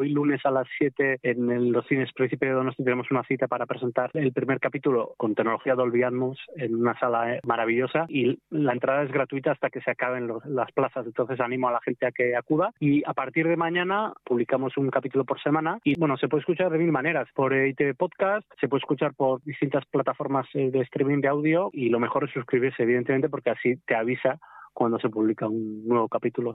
Hoy lunes a las 7 en los cines Príncipe de Donosti tenemos una cita para presentar el primer capítulo con tecnología Dolby Atmos en una sala eh, maravillosa. Y la entrada es gratuita hasta que se acaben las plazas. Entonces animo a la gente a que acuda. Y a partir de mañana publicamos un capítulo por semana. Y bueno, se puede escuchar de mil maneras, por ITV Podcast, se puede escuchar por distintas plataformas eh, de streaming de audio. Y lo mejor es suscribirse evidentemente porque así te avisa cuando se publica un nuevo capítulo.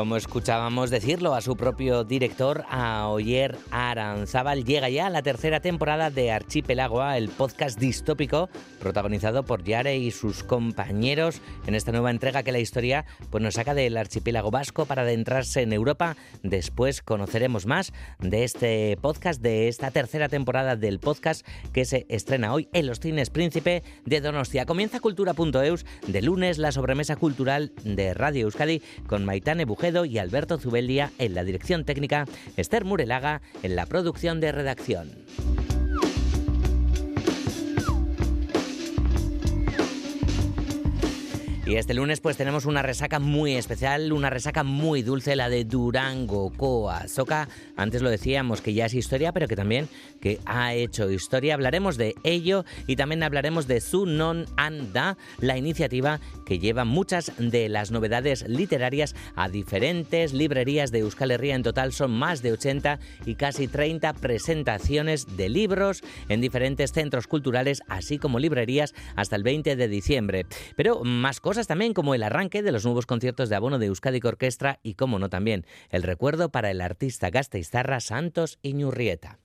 Como escuchábamos decirlo a su propio director, a Oyer Aranzábal, llega ya la tercera temporada de Archipelago, el podcast distópico protagonizado por Yare y sus compañeros en esta nueva entrega que la historia pues, nos saca del archipiélago vasco para adentrarse en Europa. Después conoceremos más de este podcast, de esta tercera temporada del podcast que se estrena hoy en los cines Príncipe de Donostia. Comienza Cultura.eus de lunes la sobremesa cultural de Radio Euskadi con Maitane Bujé y Alberto Zubeldia en la dirección técnica, Esther Murelaga en la producción de redacción. Y este lunes pues tenemos una resaca muy especial, una resaca muy dulce, la de Durango Coa. Antes lo decíamos que ya es historia, pero que también que ha hecho historia. Hablaremos de ello y también hablaremos de Su Anda, la iniciativa que lleva muchas de las novedades literarias a diferentes librerías de Euskal Herria. En total son más de 80 y casi 30 presentaciones de libros en diferentes centros culturales, así como librerías hasta el 20 de diciembre. Pero más cosas también como el arranque de los nuevos conciertos de abono de Euskadi Orquestra y, como no también, el recuerdo para el artista gasteiztarra Santos Iñurrieta.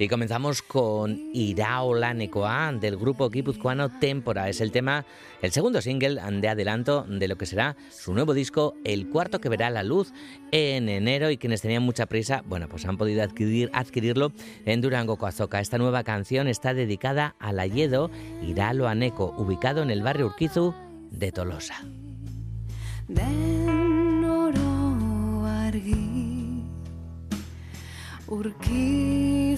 Y comenzamos con Iraola Necoa del grupo guipuzcoano Tempora. Es el tema, el segundo single de adelanto de lo que será su nuevo disco, el cuarto que verá la luz en enero y quienes tenían mucha prisa, bueno, pues han podido adquirir, adquirirlo en Durango Coazoca. Esta nueva canción está dedicada al Ayedo Iralo Aneco, ubicado en el barrio Urquizu de Tolosa. urkizugan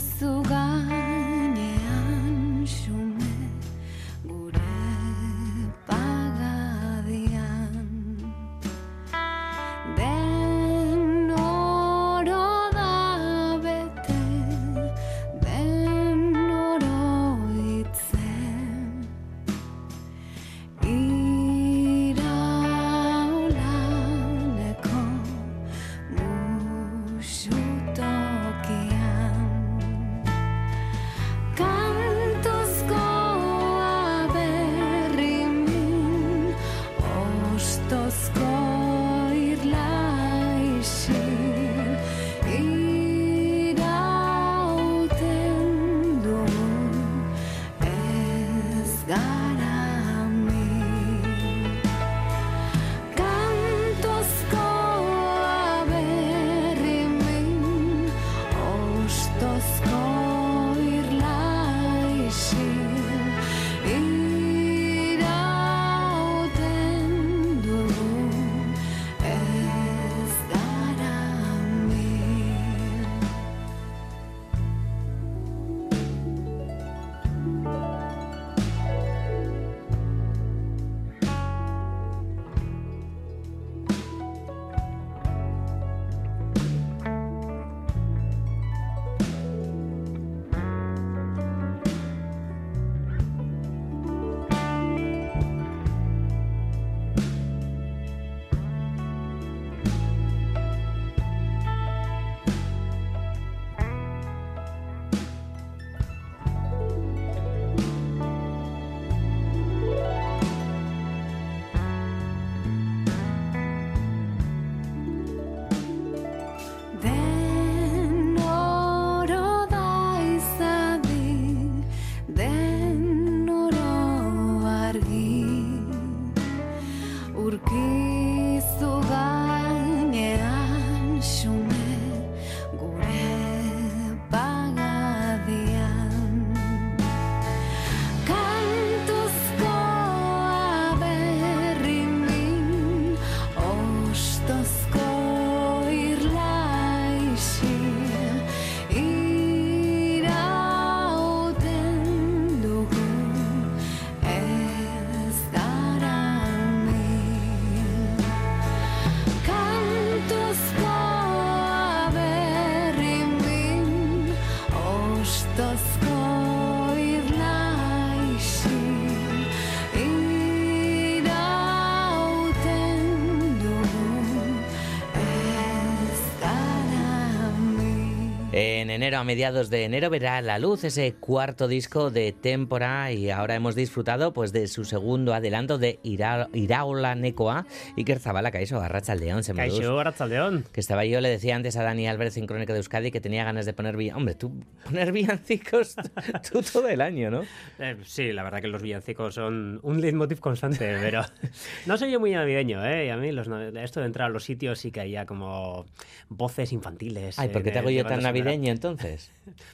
a mediados de enero, verá la luz ese cuarto disco de Tempora y ahora hemos disfrutado pues de su segundo adelanto de Ira, Iraola Necoa y que Zabala Caixo, Arrachaldeón, se me Caixo, Arrachaldeón. Que estaba yo, le decía antes a Dani Álvarez en Crónica de Euskadi que tenía ganas de poner villancicos. Hombre, tú poner villancicos tú todo el año, ¿no? Eh, sí, la verdad que los villancicos son un leitmotiv constante, pero no soy yo muy navideño, ¿eh? Y a mí los, esto de entrar a los sitios sí que había como voces infantiles. Ay, ¿por qué te hago yo tan navideño? entonces?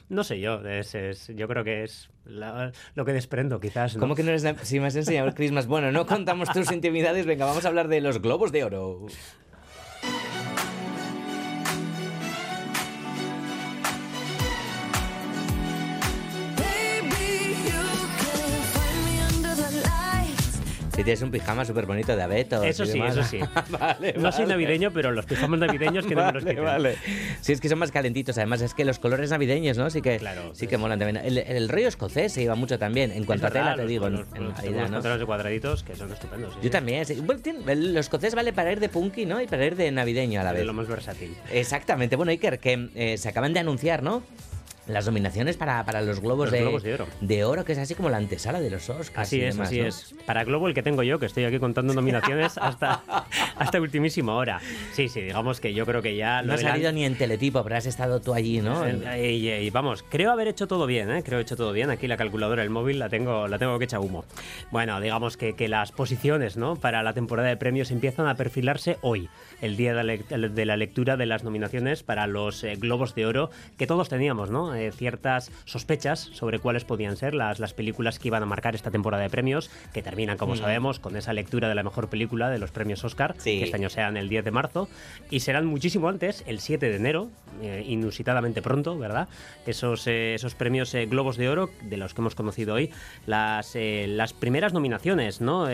No sé yo, es, yo creo que es lo que desprendo quizás. ¿no? ¿Cómo que no eres... Si me has enseñado el Christmas, bueno, no contamos tus intimidades, venga, vamos a hablar de los globos de oro. Si tienes un pijama súper bonito de abeto. Eso sí, eso sí. no soy navideño, pero los pijamas navideños que no me los quiten. Vale. Sí, es que son más calentitos. Además, es que los colores navideños, ¿no? Sí que, claro, sí que molan también. El, el, rollo escocés se iba mucho también. En cuanto a tela, te digo. Los, en, en los, de cuadraditos que son estupendos. Yo también. los escocés vale para ir de punky, ¿no? Y para ir de navideño a la vez. Es lo más versátil. Exactamente. Bueno, Iker, que eh, se acaban de anunciar, ¿no? Las nominaciones para, para los globos, de, globos de, oro. de oro, que es así como la antesala de los Oscars. Así es, así es. Para Globo el que tengo yo, que estoy aquí contando nominaciones hasta, hasta ultimísima hora. Sí, sí, digamos que yo creo que ya... No ha salido ni en teletipo, pero has estado tú allí, ¿no? Y, vamos, creo haber hecho todo bien, ¿eh? Creo hecho todo bien. Aquí la calculadora del móvil la tengo, la tengo que echar humo. Bueno, digamos que, que las posiciones, ¿no? Para la temporada de premios empiezan a perfilarse hoy, el día de la, lectura de las nominaciones para los eh, globos de oro, que todos teníamos, ¿no? Eh, ciertas sospechas sobre cuáles podían ser las, las películas que iban a marcar esta temporada de premios, que terminan, como mm. sabemos, con esa lectura de la mejor película de los premios Oscar, que este año sean el 10 de marzo, y serán muchísimo antes, el 7 de enero, eh, inusitadamente pronto, ¿verdad? Esos, eh, esos premios eh, Globos de Oro, de los que hemos conocido hoy, las, las primeras nominaciones, ¿no?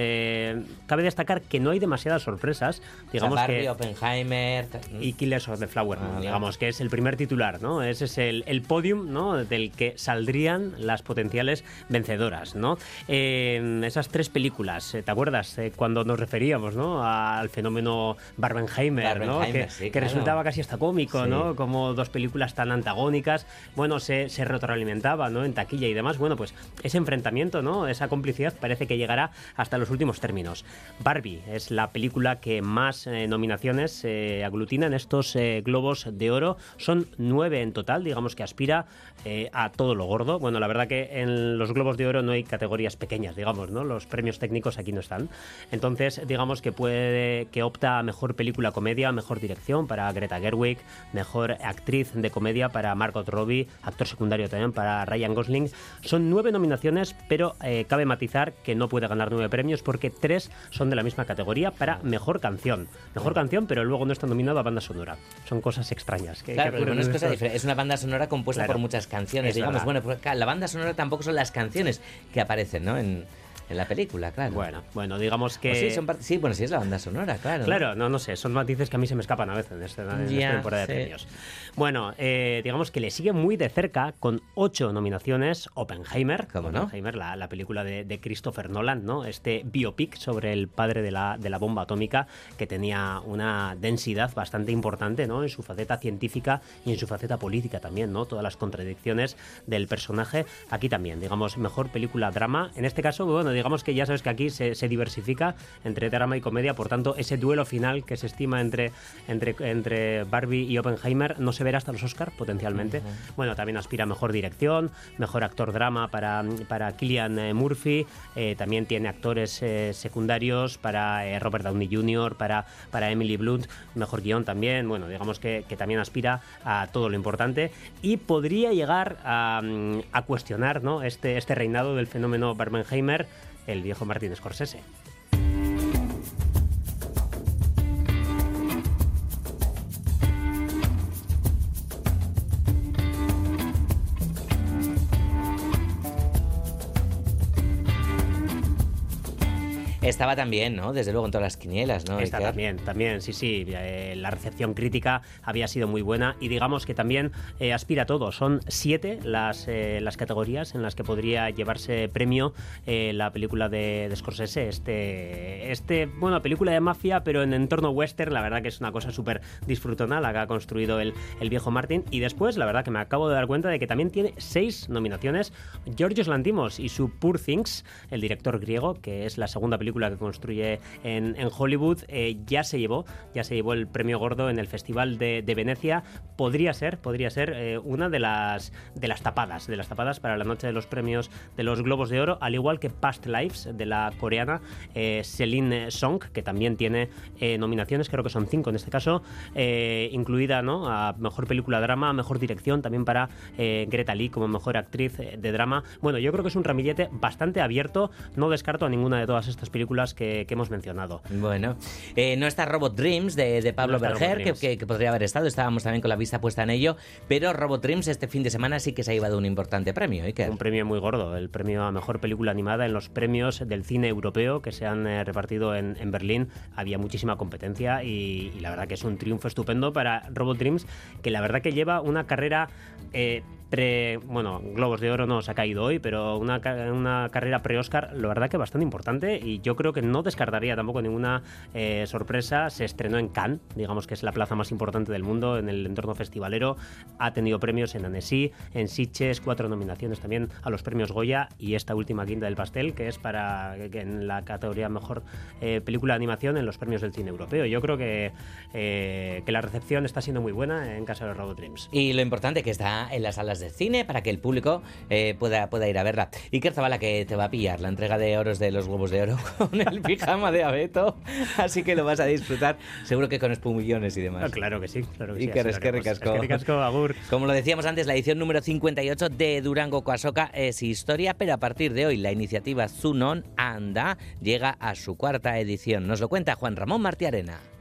cabe destacar que no hay demasiadas sorpresas, digamos que... Oppenheimer... Y Killers of the Flower ah, digamos que es el primer titular, ¿no? Ese es el, el podium, ¿no? del que saldrían las potenciales vencedoras. ¿no? esas tres películas, ¿te acuerdas cuando nos referíamos ¿no? al fenómeno Barbenheimer, ¿no? que, resultaba casi hasta cómico, ¿no? como dos películas tan antagónicas, bueno, se, se retroalimentaba ¿no? en taquilla y demás. Bueno, pues ese enfrentamiento, ¿no? esa complicidad parece que llegará hasta los últimos términos. Barbie es la película que más eh, nominaciones eh, aglutina en estos eh, globos de oro. Son nueve en total, digamos que aspira eh, a todo lo gordo. Bueno, la verdad que en los Globos de Oro no hay categorías pequeñas, digamos, ¿no? Los premios técnicos aquí no están. Entonces, digamos que puede que opta a mejor película comedia, mejor dirección para Greta Gerwig, mejor actriz de comedia para Margot Robbie, actor secundario también para Ryan Gosling. Son nueve nominaciones, pero eh, cabe matizar que no puede ganar nueve premios porque tres son de la misma categoría para mejor canción. Mejor canción, pero luego no está nominado a banda sonora. Son cosas extrañas. Que, claro, pero no es cosa diferente. Es una banda sonora compuesta por muchas canciones, digamos. Bueno, pues la banda sonora tampoco son las canciones que aparecen, ¿no? En, en la película, claro. Bueno, bueno, digamos que. sí, son sí, bueno, sí es la banda sonora, claro. Claro, no, no sé, son matices que a mí se me escapan a veces en, esta temporada de premios. Bueno, eh, digamos que le sigue muy de cerca con ocho nominaciones Oppenheimer. ¿Cómo no? Oppenheimer, la, la película de, de, Christopher Nolan, ¿no? Este biopic sobre el padre de la, de la bomba atómica que tenía una densidad bastante importante, ¿no? En su faceta científica y en su faceta política también, ¿no? Todas las contradicciones del personaje. Aquí también, digamos, mejor película drama. En este caso, bueno, digamos que ya sabes que aquí se, diversifica entre drama y comedia, por tanto, ese duelo final que se estima entre, entre, entre Barbie y Oppenheimer no se verá hasta los Oscars potencialmente. Bueno, también aspira a mejor dirección, mejor actor drama para, para Killian eh, Murphy, eh, también tiene actores eh, secundarios para Robert Downey Jr., para, para Emily Blunt, mejor guion también, bueno, digamos que, que también aspira a todo lo importante y podría llegar a, mm, a cuestionar ¿no? este, este reinado del fenómeno Barbenheimer el viejo Martin Scorsese. Estaba también, ¿no? Desde luego en todas las quinielas, ¿no? Está también, también, sí, sí. Eh, la recepción crítica había sido muy buena y digamos que también eh, aspira a todo. Son siete las, eh, las categorías en las que podría llevarse premio la película de, de, Scorsese. Este, este, bueno, película de mafia, pero en entorno western, la verdad que es una cosa súper disfrutona la que ha construido el, el viejo Martin. Y después, la verdad que me acabo de dar cuenta de que también tiene seis nominaciones. Georgios Lantimos y su Poor Things, el director griego, que es la segunda película que construye en, Hollywood, eh, ya se llevó, ya se llevó el premio gordo en el Festival de, Venecia. Podría ser, podría ser eh, una de las de las tapadas, de las tapadas para la noche de los premios de los Globos de Oro, al igual que Past Lives de la coreana eh, Celine Song, que también tiene nominaciones, creo que son cinco en este caso, incluida ¿no? a mejor película drama, mejor dirección, también para Greta Lee como mejor actriz de drama. Bueno, yo creo que es un ramillete bastante abierto, no descarto a ninguna de todas estas películas que, hemos mencionado. Bueno, eh, no está Robot Dreams de, Pablo Berger, que, podría haber estado, estábamos también con la vista puesta en ello, pero Robot Dreams este fin de semana sí que se ha llevado un importante premio. Un premio muy gordo, el premio a mejor película animada en los premios del cine europeo que se han eh, repartido en, Berlín. Había muchísima competencia y, la verdad que es un triunfo estupendo para Robot Dreams, que la verdad que lleva una carrera... Eh, bueno, Globos de Oro no se ha caído hoy, pero una, una carrera pre-Oscar, la verdad que bastante importante y yo creo que no descartaría tampoco ninguna eh, sorpresa. Se estrenó en Cannes, digamos que es la plaza más importante del mundo en el entorno festivalero. Ha tenido premios en Annecy, en Sitges, cuatro nominaciones también a los premios Goya y esta última quinta del pastel, que es para en la categoría mejor eh, película de animación en los premios del cine europeo. Yo creo que, eh, que la recepción está siendo muy buena en casa de Robot Dreams. Y lo importante que está en las salas de cine para que el público eh, pueda, pueda ir a verla. Y Iker Zabala que te va a pillar la entrega de oros de los huevos de oro con el pijama de abeto, así que lo vas a disfrutar seguro que con espumillones y demás. Ah, claro que sí, claro que sí. Iker, es que ricasco. Como lo decíamos antes, la edición número 58 de Durango Coasoca es historia, pero a partir de hoy la iniciativa Zunon Anda llega a su cuarta edición. Nos lo cuenta Juan Ramón Martiarena.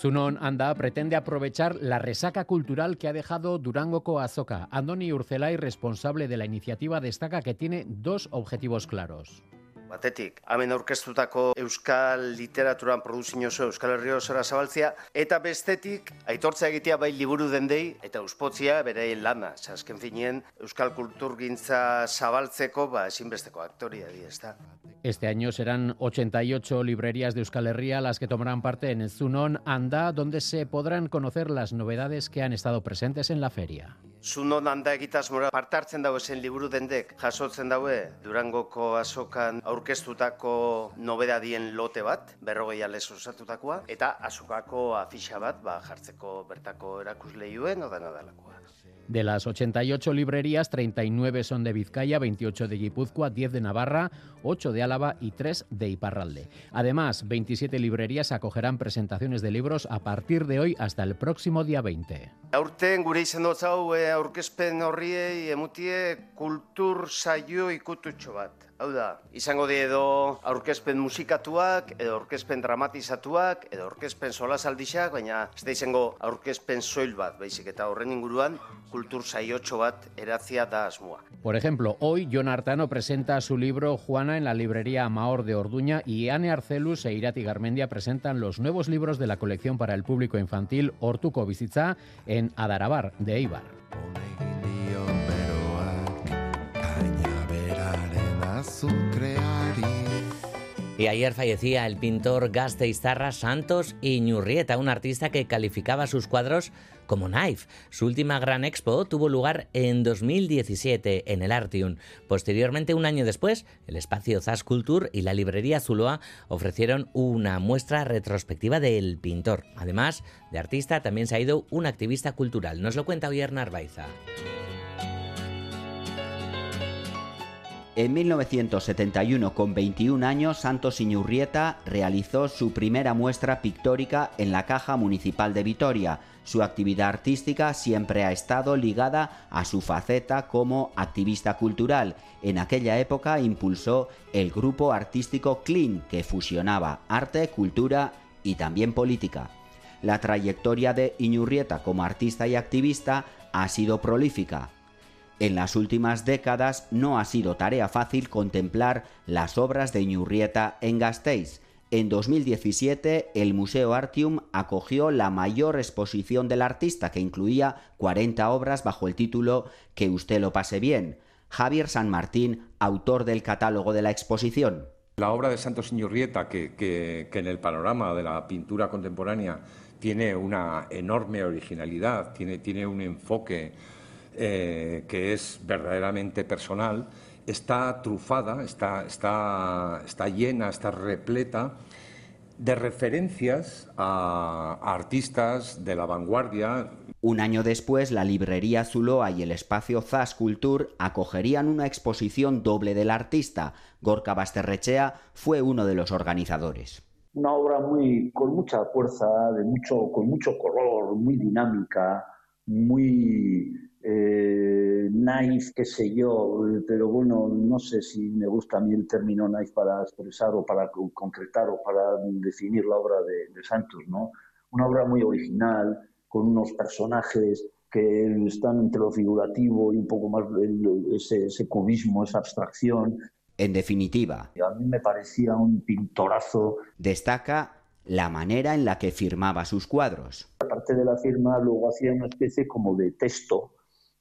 Zunon Anda pretende aprovechar la resaca cultural que ha dejado Durango Coazoca. Andoni Urcelay, responsable de la iniciativa, destaca que tiene dos objetivos claros. Batetik, hemen aurkeztutako euskal literaturan produzio oso euskal herri osora zabaltzea, eta bestetik, aitortza egitea bai liburu dendei, eta uspotzia bereien lana. Zasken finien, euskal kulturgintza zabaltzeko, ba, ezinbesteko aktoria di, ez da. Este año serán 88 librerías de Euskal Herria las que tomarán parte en el Zunon Anda, donde se podrán conocer las novedades que han estado presentes en la feria. Zunon Anda egitasmora parte hartzen dago zen liburu dendek, jasotzen daue Durangoko azokan aurkeztutako nobedadien lote bat, berrogei alez osatutakoa, eta azokako afixa bat, ba, jartzeko bertako erakusleioen, odan adalakoa. De las 88 librerías, 39 son de Vizcaya, 28 de Guipúzcoa, 10 de Navarra, 8 de Álava y 3 de Iparralde. Además, 27 librerías acogerán presentaciones de libros a partir de hoy hasta el próximo día 20. Aurten gure izan dut zau, e, aurkezpen horriei emutie kultur saio ikututxo bat. Hau da, izango die edo aurkezpen musikatuak, edo aurkezpen dramatizatuak, edo aurkezpen solasaldixak, baina ez da izango aurkezpen soil bat, baizik eta horren inguruan kultur saiotxo bat eratzia da asmoa. Por ejemplo, hoy John Artano presenta su libro Juana en la librería Amaor de Orduña y Anne Arcelus e Irati Garmendia presentan los nuevos libros de la colección para el público infantil Hortuko Bizitza en Adarabar de Eibar. Y ayer fallecía el pintor gasteiztarra Santos Iñurrieta, un artista que calificaba sus cuadros como Knife. Su última gran expo tuvo lugar en 2017 en el Artium. Posteriormente, un año después, el espacio Zas Culture y la librería Zuloa ofrecieron una muestra retrospectiva del pintor. Además de artista, también se ha ido un activista cultural. Nos lo cuenta hoy Narvaiza. En 1971, con 21 años, Santos Iñurrieta realizó su primera muestra pictórica en la Caja Municipal de Vitoria. Su actividad artística siempre ha estado ligada a su faceta como activista cultural. En aquella época impulsó el grupo artístico Clean, que fusionaba arte, cultura y también política. La trayectoria de Iñurrieta como artista y activista ha sido prolífica En las últimas décadas no ha sido tarea fácil contemplar las obras de Ñurrieta en Gasteiz. En 2017, el Museo Artium acogió la mayor exposición del artista, que incluía 40 obras bajo el título Que usted lo pase bien. Javier San Martín, autor del catálogo de la exposición. La obra de Santos Iñurrieta, que, que, en el panorama de la pintura contemporánea tiene una enorme originalidad, tiene, tiene un enfoque eh, que es verdaderamente personal, está trufada, está, está, está llena, está repleta de referencias a, a artistas de la vanguardia, un año después, la librería Zuloa y el espacio Zas Culture acogerían una exposición doble del artista. Gorka Basterrechea fue uno de los organizadores. Una obra muy, con mucha fuerza, de mucho, con mucho color, muy dinámica, muy eh, naif, qué sé yo, pero bueno, no sé si me gusta a mí el término naif para expresar o para concretar o para definir la obra de, de Santos, ¿no? Una obra muy original, con unos personajes que están entre lo figurativo y un poco más ese, ese cubismo, esa abstracción. En definitiva, a mí me parecía un pintorazo. Destaca la manera en la que firmaba sus cuadros. Aparte de la firma, luego hacía una especie como de texto,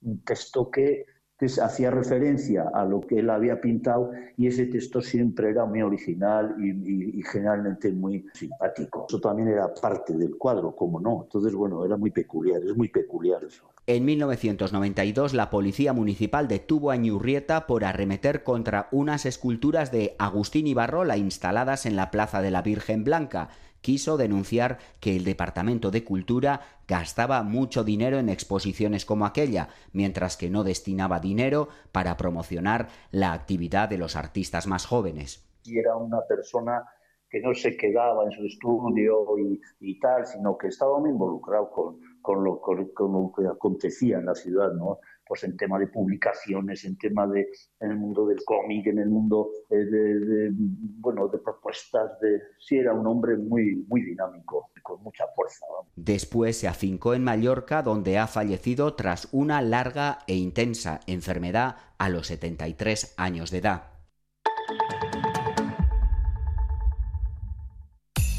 un texto que que hacía referencia a lo que él había pintado y ese texto siempre era muy original y, y, y, generalmente muy simpático. Eso también era parte del cuadro, como no. Entonces, bueno, era muy peculiar, es muy peculiar eso. En 1992, la Policía Municipal detuvo a Ñurrieta por arremeter contra unas esculturas de Agustín Ibarrola instaladas en la Plaza de la Virgen Blanca quiso denunciar que el Departamento de Cultura gastaba mucho dinero en exposiciones como aquella, mientras que no destinaba dinero para promocionar la actividad de los artistas más jóvenes. Y era una persona que no se quedaba en su estudio y, y tal, sino que estaba muy involucrado con, con, lo, con, con, lo, que acontecía en la ciudad, ¿no? Pues en tema de publicaciones, en tema de en el mundo del cómic, en el mundo de, de, de, bueno de propuestas, de sí era un hombre muy muy dinámico, con mucha fuerza. Después se afincó en Mallorca, donde ha fallecido tras una larga e intensa enfermedad a los 73 años de edad.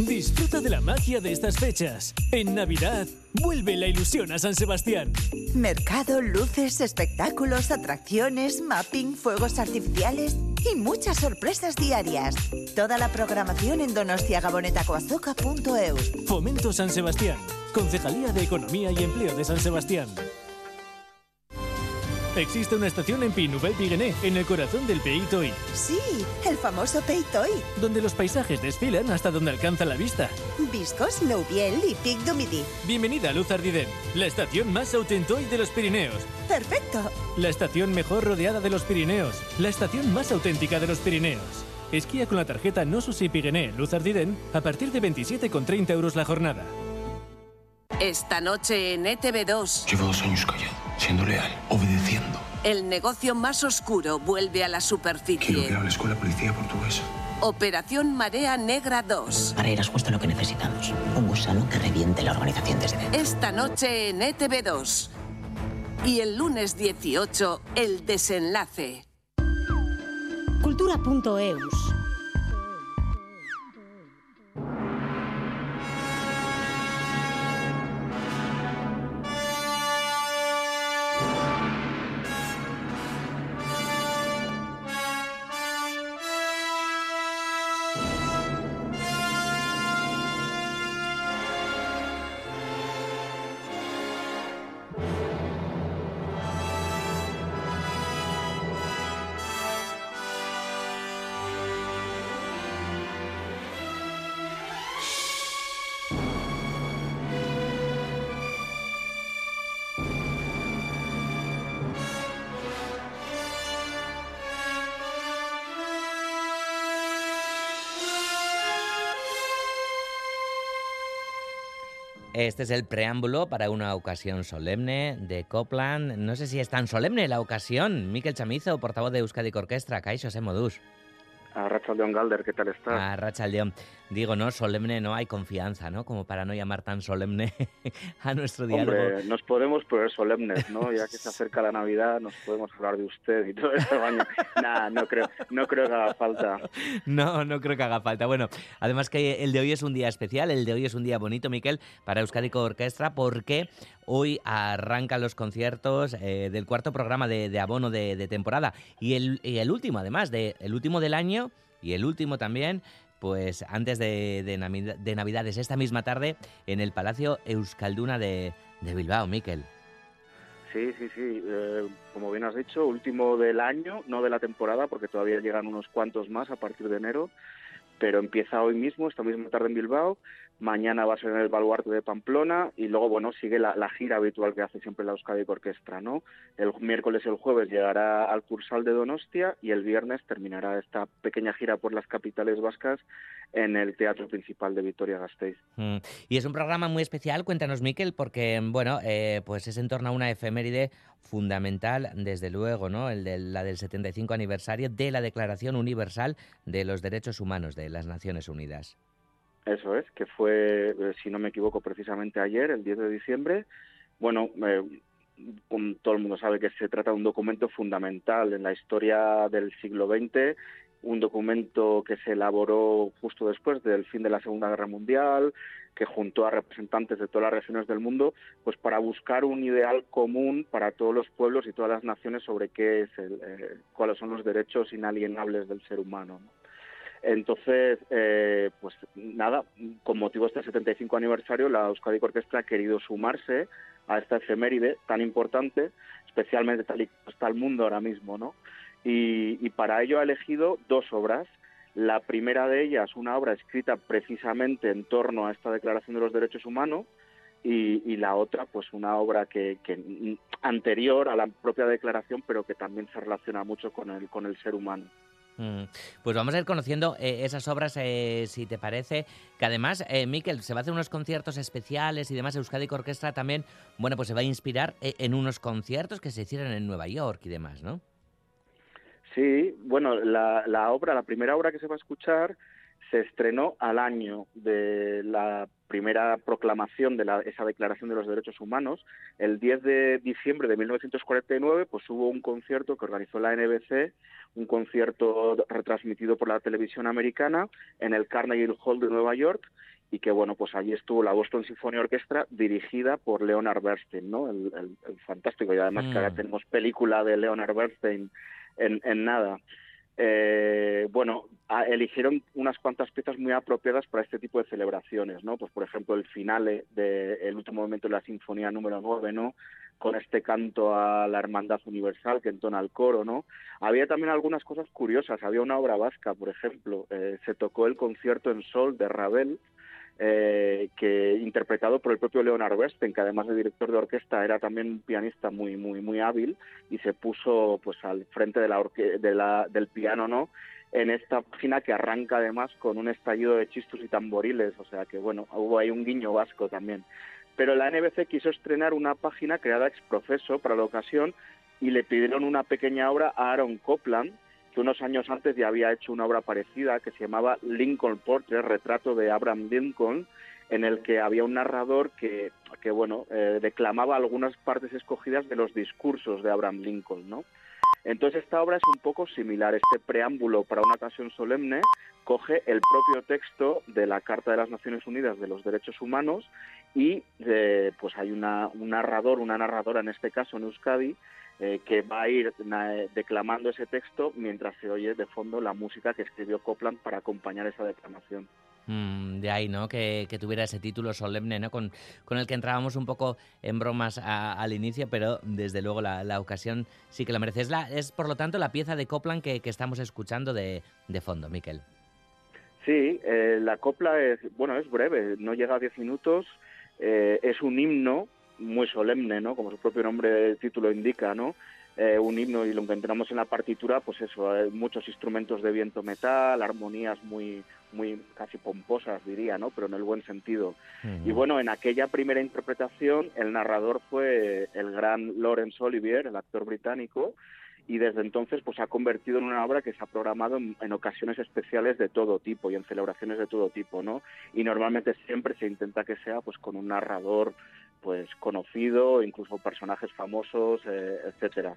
Disfruta de la magia de estas fechas. En Navidad, vuelve la ilusión a San Sebastián. Mercado, luces, espectáculos, atracciones, mapping, fuegos artificiales y muchas sorpresas diarias. Toda la programación en donostiagabonetacoazoca.eus. Fomento San Sebastián. Concejalía de Economía y Empleo de San Sebastián. Existe una estación en Pinouvel Piguené, en el corazón del Peitoy. Sí, el famoso Peitoy. Donde los paisajes desfilan hasta donde alcanza la vista. Viscos, Louviel y Pic du Midi. Bienvenida a Luz Ardiden, la estación más autentoy de los Pirineos. Perfecto. La estación mejor rodeada de los Pirineos. La estación más auténtica de los Pirineos. Esquía con la tarjeta No Susi Piguené Luz Ardiden a partir de 27,30 euros la jornada. Esta noche en ETV2. Llevo dos años callado, siendo leal, obedeciendo. El negocio más oscuro vuelve a la superficie. Quiero ir a la escuela policía portuguesa. Operación Marea Negra 2. Para ir justo lo que necesitamos. Un gusano que reviente la organización desde dentro. Esta noche en ETV2. Y el lunes 18, el desenlace. Cultura.eus Este es el preámbulo para una ocasión solemne de Copland. No sé si es tan solemne la ocasión. Miquel Chamizo, portavoz de Euskadi Orquestra, Caixo Semodus. A Rachaldeón Galder, ¿qué tal estás? A Rachaldeón. Digo, ¿no? Solemne no hay confianza, ¿no? Como para no llamar tan solemne a nuestro diálogo. Hombre, nos podemos poner solemnes, ¿no? Ya que se acerca la Navidad, nos podemos hablar de usted y todo eso. Nada, no creo, no creo que haga falta. No, no creo que haga falta. Bueno, además que el de hoy es un día especial, el de hoy es un día bonito, Miquel, para Euskadico Orquestra, porque hoy arrancan los conciertos eh, del cuarto programa de, abono de, temporada y el, último, además, de, el último del año y el último también, pues antes de, de, Navidades, esta misma tarde, en el Palacio Euskalduna de, Bilbao, Miquel. Sí, sí, sí. Eh, como bien has dicho, último del año, no de la temporada, porque todavía llegan unos cuantos más a partir de enero pero empieza hoy mismo, esta misma tarde en Bilbao, mañana va a ser en el Baluarte de Pamplona y luego, bueno, sigue la, gira habitual que hace siempre la Euskadi Orquestra, ¿no? El miércoles y el jueves llegará al Cursal de Donostia y el viernes terminará esta pequeña gira por las capitales vascas en el Teatro Principal de Vitoria-Gasteiz. Mm. Y es un programa muy especial, cuéntanos, Miquel, porque, bueno, eh, pues es en torno a una efeméride fundamental, desde luego, ¿no? El de la del 75 aniversario de la Declaración Universal de los Derechos Humanos de las Naciones Unidas. Eso es, que fue, eh, si no me equivoco, precisamente ayer, el 10 de diciembre. Bueno, todo el mundo sabe que se trata de un documento fundamental en la historia del siglo XX un documento que se elaboró justo después del fin de la Segunda Guerra Mundial, que juntó a representantes de todas las regiones del mundo, pues para buscar un ideal común para todos los pueblos y todas las naciones sobre qué es el, eh, cuáles son los derechos inalienables del ser humano. Entonces, eh, pues nada, con motivo de este 75 aniversario, la Euskadi Orquestra ha querido sumarse a esta efeméride tan importante, especialmente tal y como está el mundo ahora mismo, ¿no? y, para ello ha elegido dos obras. La primera de ellas, una obra escrita precisamente en torno a esta Declaración de los Derechos Humanos, y, la otra, pues una obra que, anterior a la propia declaración, pero que también se relaciona mucho con el, con el ser humano. Mm. Pues vamos a ir conociendo eh, esas obras, eh, si te parece, que además, eh, Miquel, se va a hacer unos conciertos especiales y demás, Euskadi Orquestra también, bueno, pues se va a inspirar eh, en unos conciertos que se hicieron en Nueva York y demás, ¿no? Sí, bueno, la, la obra, la primera obra que se va a escuchar se estrenó al año de la primera proclamación de la, esa Declaración de los Derechos Humanos. El 10 de diciembre de 1949 pues hubo un concierto que organizó la NBC, un concierto retransmitido por la televisión americana en el Carnegie Hall de Nueva York y que bueno pues allí estuvo la Boston Symphony Orchestra dirigida por Leonard Bernstein, ¿no? El, fantástico y además que ahora mm. tenemos película de Leonard Bernstein en, nada. Eh, bueno, eligieron unas cuantas piezas muy apropiadas para este tipo de celebraciones, ¿no? Pues por ejemplo el finale del último momento de la sinfonía número 9, ¿no? Con este canto a la hermandad universal que entona el coro, ¿no? Había también algunas cosas curiosas, había una obra vasca, por ejemplo, eh, se tocó el concierto en sol de Ravel, eh, que interpretado por el propio Leonard Bernstein, que además de director de orquesta era también un pianista muy muy muy hábil y se puso pues al frente de la, la del piano, ¿no? En esta página que arranca además con un estallido de chistos y tamboriles, o sea que bueno, hubo ahí un guiño vasco también. Pero la NBC quiso estrenar una página creada ex profeso para la ocasión y le pidieron una pequeña obra a Aaron Copland, que unos años antes ya había hecho una obra parecida que se llamaba Lincoln Portrait, retrato de Abraham Lincoln, en el que había un narrador que, que bueno, eh, declamaba algunas partes escogidas de los discursos de Abraham Lincoln. Entonces esta obra es un poco similar. Este preámbulo para una ocasión solemne coge el propio texto de la Carta de las Naciones Unidas de los Derechos Humanos y eh, pues hay una, un narrador, una narradora en este caso en Euskadi, eh, que va a ir declamando ese texto mientras se oye de fondo la música que escribió Copland para acompañar esa declamación. Mm, de ahí, ¿no? Que, tuviera ese título solemne, ¿no? Con, con, el que entrábamos un poco en bromas al inicio, pero desde luego la, ocasión sí que la merece. Es, la, es, por lo tanto, la pieza de Copland que, estamos escuchando de, de fondo, Miquel. Sí, eh, la copla es, bueno, es breve, no llega a 10 minutos, eh, es un himno muy solemne, ¿no? Como su propio nombre, título indica, ¿no? Eh, un himno y lo encontramos en la partitura, pues eso, hay muchos instrumentos de viento metal, armonías muy, muy casi pomposas, diría, ¿no? Pero en el buen sentido. Y bueno, en aquella primera interpretación, el narrador fue el gran Laurence Olivier, el actor británico, y desde entonces pues ha convertido en una obra que se ha programado en, en, ocasiones especiales de todo tipo y en celebraciones de todo tipo, ¿no? Y normalmente siempre se intenta que sea pues con un narrador pues conocido, incluso personajes famosos, eh, etcétera.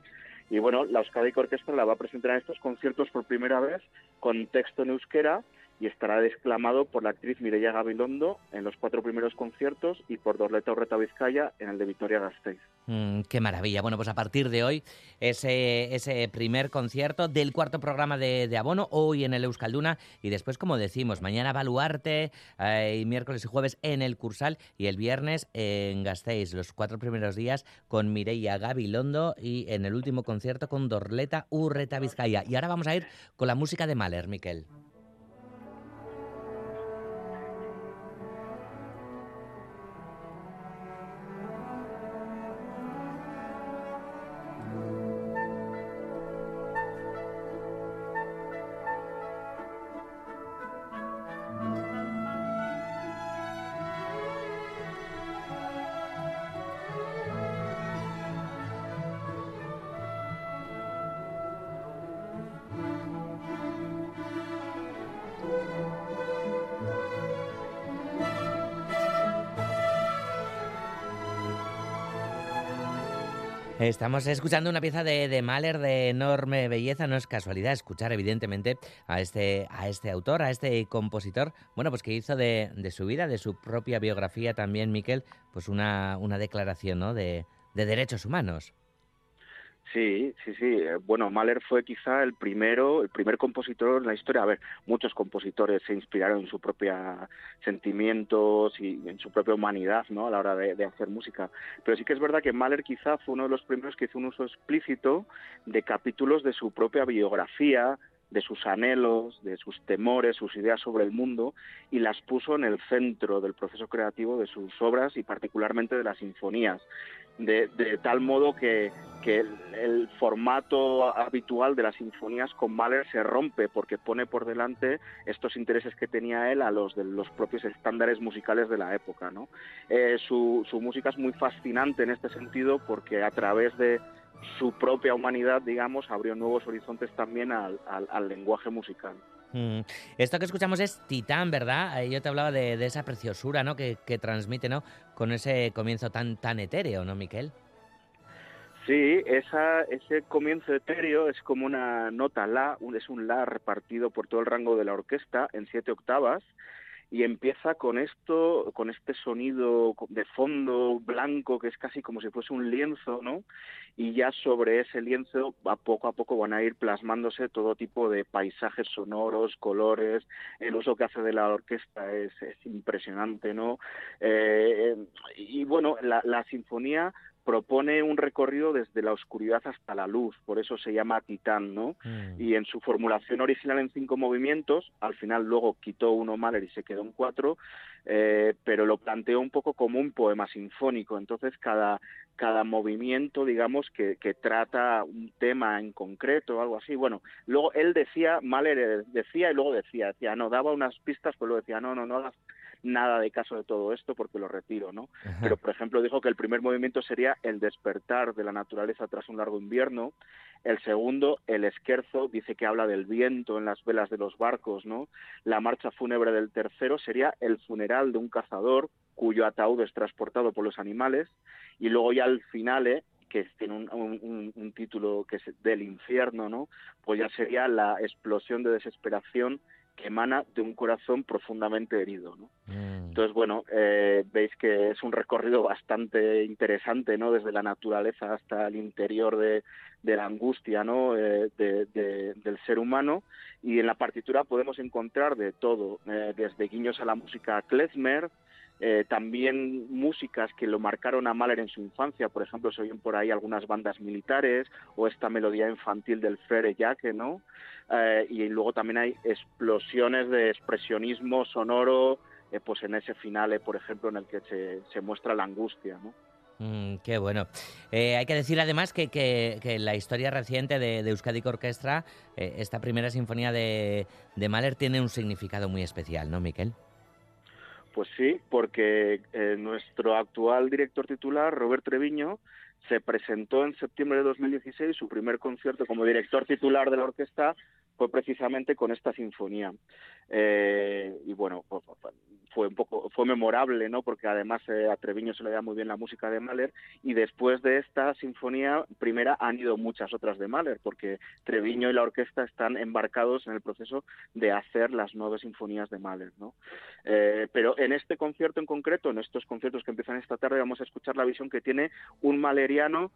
Y bueno, la Euskadi Orquestra la va a presentar en estos conciertos por primera vez con texto en euskera y estará desclamado por la actriz Mireia Gabilondo en los cuatro primeros conciertos y por Dorleta Urreta Vizcaya en el de Vitoria Gasteiz. Mm, qué maravilla. Bueno, pues a partir de hoy, ese, primer concierto del cuarto programa de, de Abono, hoy en el Euskalduna, y después, como decimos, mañana Baluarte, eh, y miércoles y jueves en el Cursal, y el viernes en Gasteiz, los cuatro primeros días con Mireia Gabilondo, y en el último concierto con Dorleta Urreta Vizcaya. Y ahora vamos a ir con la música de Mahler, Miquel. Estamos escuchando una pieza de, de, Mahler de enorme belleza. No es casualidad escuchar, evidentemente, a este, a este autor, a este compositor, bueno, pues que hizo de, de su vida, de su propia biografía también, Miquel, pues una, una declaración ¿no? de, de derechos humanos. Sí, sí, sí. Bueno, Mahler fue quizá el primero, el primer compositor en la historia. A ver, muchos compositores se inspiraron en su propia sentimientos y en su propia humanidad, ¿no? A la hora de, de, hacer música. Pero sí que es verdad que Mahler quizá fue uno de los primeros que hizo un uso explícito de capítulos de su propia biografía, de sus anhelos, de sus temores, sus ideas sobre el mundo y las puso en el centro del proceso creativo de sus obras y particularmente de las sinfonías. De, tal modo que, que el, formato habitual de las sinfonías con Mahler se rompe porque pone por delante estos intereses que tenía él a los de los propios estándares musicales de la época. ¿no? Eh, su, su música es muy fascinante en este sentido porque a través de su propia humanidad, digamos, abrió nuevos horizontes también al, al lenguaje musical. Mm. Esto que escuchamos es Titán, ¿verdad? Yo te hablaba de, esa preciosura ¿no? que, que, transmite ¿no? con ese comienzo tan, tan etéreo, ¿no, Miquel? Sí, esa, ese comienzo etéreo es como una nota La, es un La repartido por todo el rango de la orquesta en siete octavas y empieza con esto, con este sonido de fondo blanco que es casi como si fuese un lienzo, ¿no? Y ya sobre ese lienzo a poco a poco van a ir plasmándose todo tipo de paisajes sonoros, colores, el uso que hace de la orquesta es, es impresionante, ¿no? Eh, y bueno, la, la sinfonía propone un recorrido desde la oscuridad hasta la luz, por eso se llama Titán, ¿no? Mm. Y en su formulación original en cinco movimientos, al final luego quitó uno Mahler y se quedó en cuatro, eh, pero lo planteó un poco como un poema sinfónico, entonces cada, cada movimiento, digamos, que, que trata un tema en concreto o algo así. Bueno, luego él decía, Mahler decía y luego decía, decía, no, daba unas pistas, pero luego decía, no, no, no hagas nada de caso de todo esto porque lo retiro, ¿no? Ajá. Pero, por ejemplo, dijo que el primer movimiento sería el despertar de la naturaleza tras un largo invierno, el segundo, el esquerzo, dice que habla del viento en las velas de los barcos, ¿no? La marcha fúnebre del tercero sería el funeral de un cazador cuyo ataúd es transportado por los animales, y luego ya al final, ¿eh? que tiene un, un, un, título que es del infierno, ¿no? Pues ya sería la explosión de desesperación que emana de un corazón profundamente herido. ¿no? Mm. Entonces, bueno, eh, veis que es un recorrido bastante interesante, ¿no? Desde la naturaleza hasta el interior de, de la angustia, ¿no? Eh, de, de, del ser humano. Y en la partitura podemos encontrar de todo, eh, desde guiños a la música klezmer, eh, también músicas que lo marcaron a Mahler en su infancia, por ejemplo, se oyen por ahí algunas bandas militares o esta melodía infantil del Frere Jacques, ¿no? Eh, y luego también hay explosiones de expresionismo sonoro, eh, pues en ese final, por ejemplo, en el que se, muestra la angustia, ¿no? Mm, qué bueno. Eh, hay que decir además que, que, la historia reciente de, de Euskadi Orquestra, esta primera sinfonía de, de Mahler, tiene un significado muy especial, ¿no, Miquel? Pues sí, porque eh, nuestro actual director titular, Robert Treviño, se presentó en septiembre de 2016, su primer concierto como director titular de la orquesta fue precisamente con esta sinfonía. Eh, y bueno, fue un poco fue memorable, ¿no? Porque además eh, a Treviño se le da muy bien la música de Mahler y después de esta sinfonía primera han ido muchas otras de Mahler, porque Treviño y la orquesta están embarcados en el proceso de hacer las nueve sinfonías de Mahler, ¿no? Eh, pero en este concierto en concreto, en estos conciertos que empiezan esta tarde, vamos a escuchar la visión que tiene un maleriano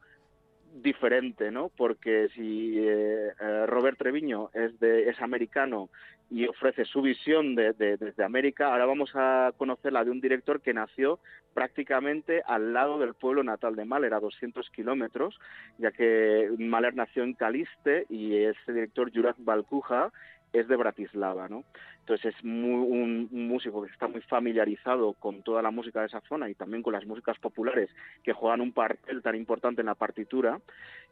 diferente, ¿no? Porque si eh, eh, Robert Treviño es, de, es americano y ofrece su visión de, desde América, ahora vamos a conocer la de un director que nació prácticamente al lado del pueblo natal de Mahler, a 200 kilómetros, ya que Mahler nació en Caliste y ese director, Jurak Balkuja, es de Bratislava, ¿no? Entonces es un, músico que está muy familiarizado con toda la música de esa zona y también con las músicas populares que juegan un papel tan importante en la partitura.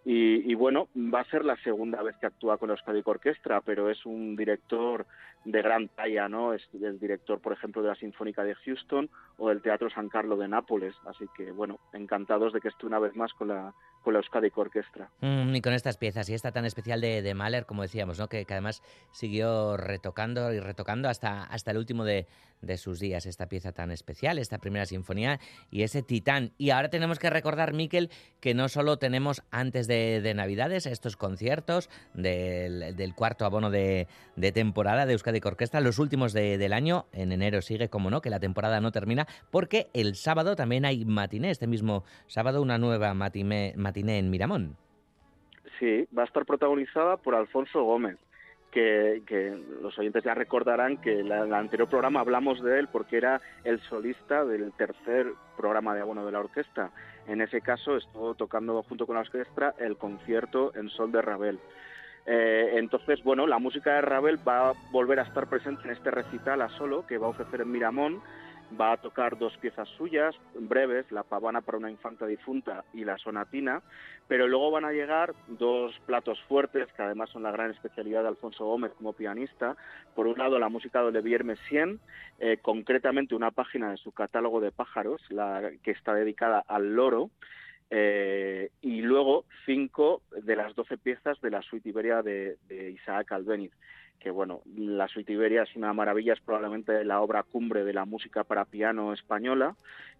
Y, bueno, va a ser la segunda vez que actúa con la Euskadi Orquestra, pero es un director de gran talla, ¿no? Es el director, por ejemplo, de la Sinfónica de Houston o del Teatro San Carlos de Nápoles. Así que, bueno, encantados de que esté una vez más con la, con la Euskadi Orquestra. Mm, y con estas piezas y esta tan especial de, de Mahler, como decíamos, ¿no? Que, que, además siguió retocando y retocando hasta, hasta el último de, de, sus días, esta pieza tan especial, esta primera sinfonía y ese titán. Y ahora tenemos que recordar, Miquel, que no solo tenemos antes de, de Navidades estos conciertos del, del cuarto abono de, temporada de Euskadi Orquestra, los últimos del año, en enero sigue, como no, que la temporada no termina, porque el sábado también hay matiné, este mismo sábado una nueva matiné en Miramón. Sí, va a estar protagonizada por Alfonso Gómez, que, los oyentes ya recordarán que en el anterior programa hablamos de él porque era el solista del tercer programa de abono de la orquesta. En ese caso estuvo tocando junto con la orquesta el concierto en Sol de Ravel. Eh, entonces, bueno, la música de Ravel va a volver a estar presente en este recital a solo que va a ofrecer en Miramón va a tocar dos piezas suyas breves, la pavana para una infanta difunta y la sonatina, pero luego van a llegar dos platos fuertes que además son la gran especialidad de Alfonso Gómez como pianista. Por un lado la música de Olivier Messiaen, eh, concretamente una página de su catálogo de pájaros, la que está dedicada al loro. Eh, y luego cinco de las doce piezas de la suite Iberia de, de Isaac Albeniz que bueno, la Suite Iberia es una maravilla, es probablemente la obra cumbre de la música para piano española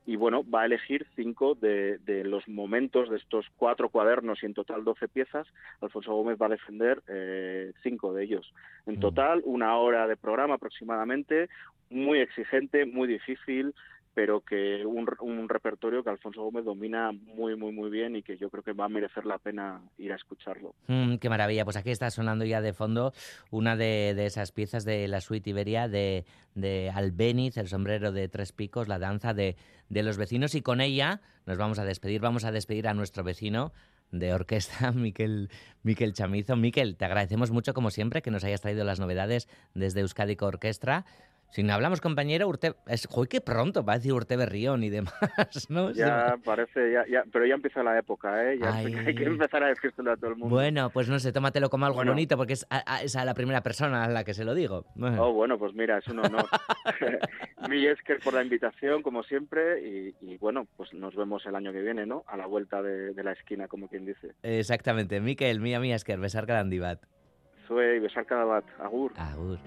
y bueno, va a elegir cinco de, de los momentos de estos cuatro cuadernos y en total doce piezas. Alfonso Gómez va a defender eh, cinco de ellos. En total, una hora de programa aproximadamente, muy exigente, muy difícil, pero que un, un, repertorio que Alfonso Gómez domina muy, muy, muy bien y que yo creo que va a merecer la pena ir a escucharlo. Mm, qué maravilla, pues aquí está sonando ya de fondo una de, de esas piezas de la suite Iberia de, de Albeniz, el sombrero de tres picos, la danza de, de los vecinos y con ella nos vamos a despedir, vamos a despedir a nuestro vecino de orquesta, Miquel, Miquel Chamizo. Miquel, te agradecemos mucho, como siempre, que nos hayas traído las novedades desde Euskadi Orquestra. Si no hablamos, compañero, Urte... Es, joder, qué pronto, parece Urte Berrión y demás, ¿no? Ya parece, ya, ya, pero ya empieza la época, ¿eh? Ya Ay. hay que empezar a decírselo a todo el mundo. Bueno, pues no sé, tómatelo como algo bueno. bonito, porque es a, a, es a, la primera persona a la que se lo digo. Bueno. Oh, bueno, pues mira, es un honor. Mi Esker por la invitación, como siempre, y, y, bueno, pues nos vemos el año que viene, ¿no? A la vuelta de, de la esquina, como quien dice. Exactamente. Miquel, mía, mía, Esker, besar cada bat. Soy besar cada bat. Agur. Agur.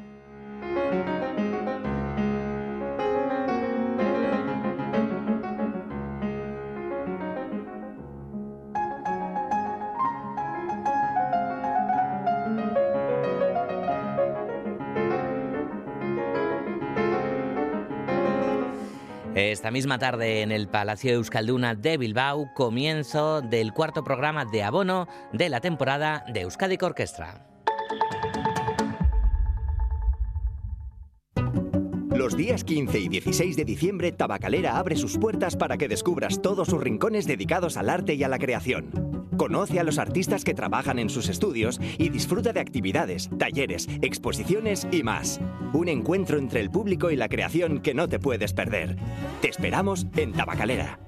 Esta misma tarde en el Palacio Euskalduna de Bilbao, comienzo del cuarto programa de abono de la temporada de Euskadi Orquestra. Los días 15 y 16 de diciembre, Tabacalera abre sus puertas para que descubras todos sus rincones dedicados al arte y a la creación. Conoce a los artistas que trabajan en sus estudios y disfruta de actividades, talleres, exposiciones y más. Un encuentro entre el público y la creación que no te puedes perder. Te esperamos en Tabacalera.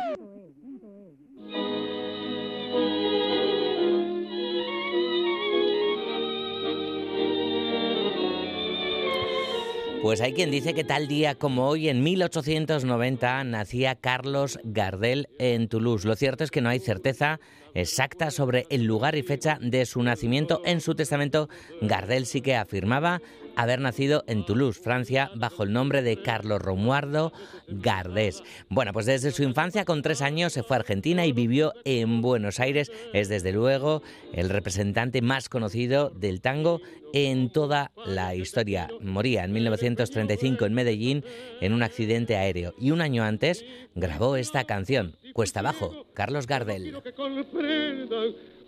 Pues hay quien dice que tal día como hoy, en 1890, nacía Carlos Gardel en Toulouse. Lo cierto es que no hay certeza exacta sobre el lugar y fecha de su nacimiento. En su testamento, Gardel sí que afirmaba haber nacido en Toulouse, Francia, bajo el nombre de Carlos Romuardo Gardés. Bueno, pues desde su infancia, con tres años, se fue a Argentina y vivió en Buenos Aires. Es desde luego el representante más conocido del tango en toda la historia. Moría en 1935 en Medellín en un accidente aéreo y un año antes grabó esta canción, Cuesta Abajo, Carlos Gardel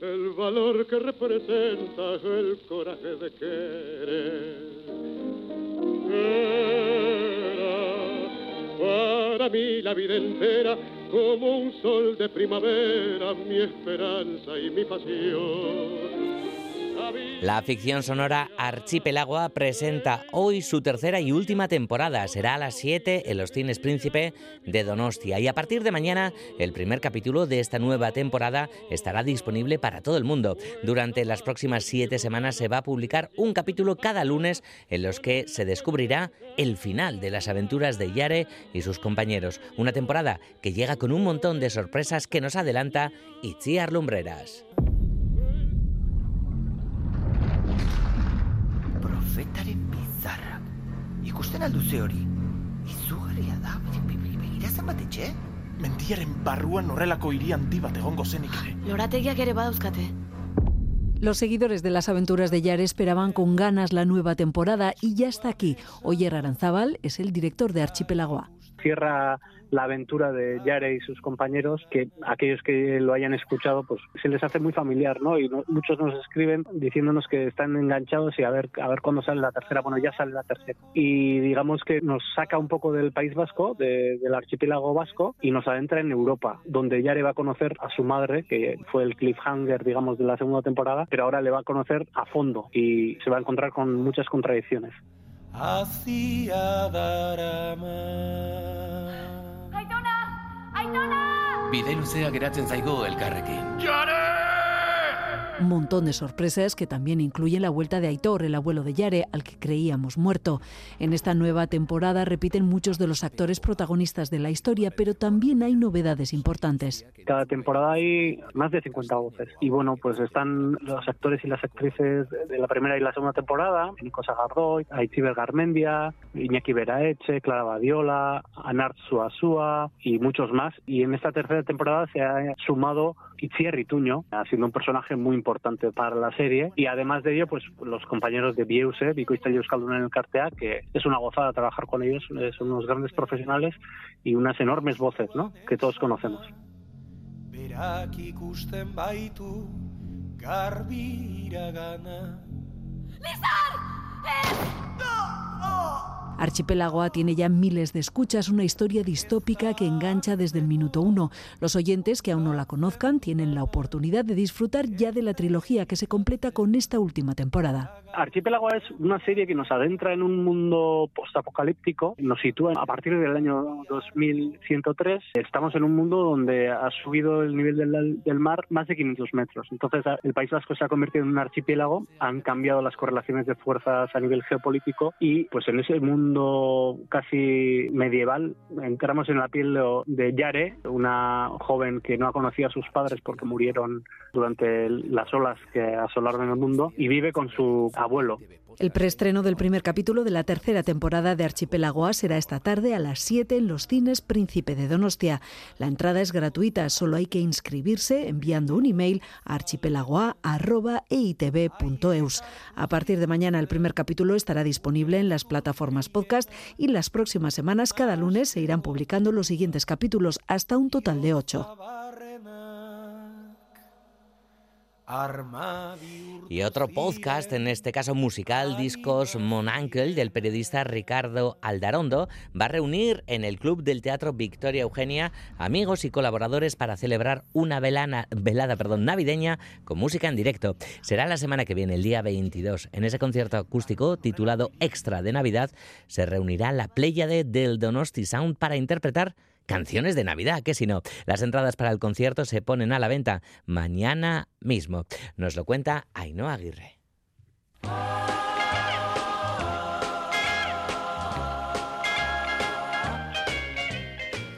el valor que representa el coraje de querer. Era para mí la vida entera como un sol de primavera, mi esperanza y mi pasión. La ficción sonora Archipelagua presenta hoy su tercera y última temporada. Será a las 7 en los cines Príncipe de Donostia. Y a partir de mañana, el primer capítulo de esta nueva temporada estará disponible para todo el mundo. Durante las próximas siete semanas se va a publicar un capítulo cada lunes en los que se descubrirá el final de las aventuras de Yare y sus compañeros. Una temporada que llega con un montón de sorpresas que nos adelanta Itziar Lumbreras. Profetaren bizarrak. Ikusten alduze hori. Izugarria da, begira zenbat etxe? Mendiaren barruan horrelako hiri handi bat egongo zenik ere. Lorategiak ere badauzkate. Los seguidores de las aventuras de Yare esperaban con ganas la nueva temporada y ya está aquí. Oyer Aranzábal es el director de Archipelagoa. Cierra la aventura de Yare y sus compañeros, que aquellos que lo hayan escuchado, pues se les hace muy familiar, ¿no? Y muchos nos escriben diciéndonos que están enganchados y a ver, a ver cuándo sale la tercera. Bueno, ya sale la tercera. Y digamos que nos saca un poco del País Vasco, del archipiélago vasco, y nos adentra en Europa, donde Yare va a conocer a su madre, que fue el cliffhanger, digamos, de la segunda temporada, pero ahora le va a conocer a fondo y se va a encontrar con muchas contradicciones. azia darama. Aitona! Aitona! Bide luzea geratzen zaigu elkarrekin. Jaren! Un montón de sorpresas que también incluyen la vuelta de Aitor, el abuelo de Yare, al que creíamos muerto. En esta nueva temporada repiten muchos de los actores protagonistas de la historia, pero también hay novedades importantes. Cada temporada hay más de 50 voces. Y bueno, pues están los actores y las actrices de la primera y la segunda temporada, Nico Sagardoy, Aitziber Garmendia, Iñaki Beraeche, Clara Badiola, Anart Suasúa y muchos más. Y en esta tercera temporada se ha sumado Itziar Rituño, siendo un personaje muy importante para la serie. Y además de ello, pues los compañeros de Biuse, Vico y Euskaldun en el Cartea, que es una gozada trabajar con ellos, son unos grandes profesionales y unas enormes voces, ¿no? Que todos conocemos. Archipelagoa tiene ya miles de escuchas, una historia distópica que engancha desde el minuto uno. Los oyentes que aún no la conozcan tienen la oportunidad de disfrutar ya de la trilogía que se completa con esta última temporada. Archipelagoa es una serie que nos adentra en un mundo postapocalíptico, nos sitúa a partir del año 2103. Estamos en un mundo donde ha subido el nivel del, mar más de 500 metros. Entonces el País Vasco se ha convertido en un archipiélago, han cambiado las correlaciones de fuerzas a nivel geopolítico y pues en ese mundo casi medieval. Entramos en la piel de Yare, una joven que no ha conocido a sus padres porque murieron durante las olas que asolaron el mundo y vive con su abuelo. El preestreno del primer capítulo de la tercera temporada de Archipelagoa será esta tarde a las 7 en los cines Príncipe de Donostia. La entrada es gratuita, solo hay que inscribirse enviando un email a archipelagoa.eitv.eus. A partir de mañana el primer capítulo estará disponible en las plataformas podcast y las próximas semanas cada lunes se irán publicando los siguientes capítulos hasta un total de ocho. Y otro podcast, en este caso musical, Discos Monankel, del periodista Ricardo Aldarondo, va a reunir en el Club del Teatro Victoria Eugenia amigos y colaboradores para celebrar una velana, velada perdón, navideña con música en directo. Será la semana que viene, el día 22. En ese concierto acústico titulado Extra de Navidad, se reunirá la pléyade del Donosti Sound para interpretar canciones de Navidad, que si no. Las entradas para el concierto se ponen a la venta mañana mismo. Nos lo cuenta Ainhoa Aguirre.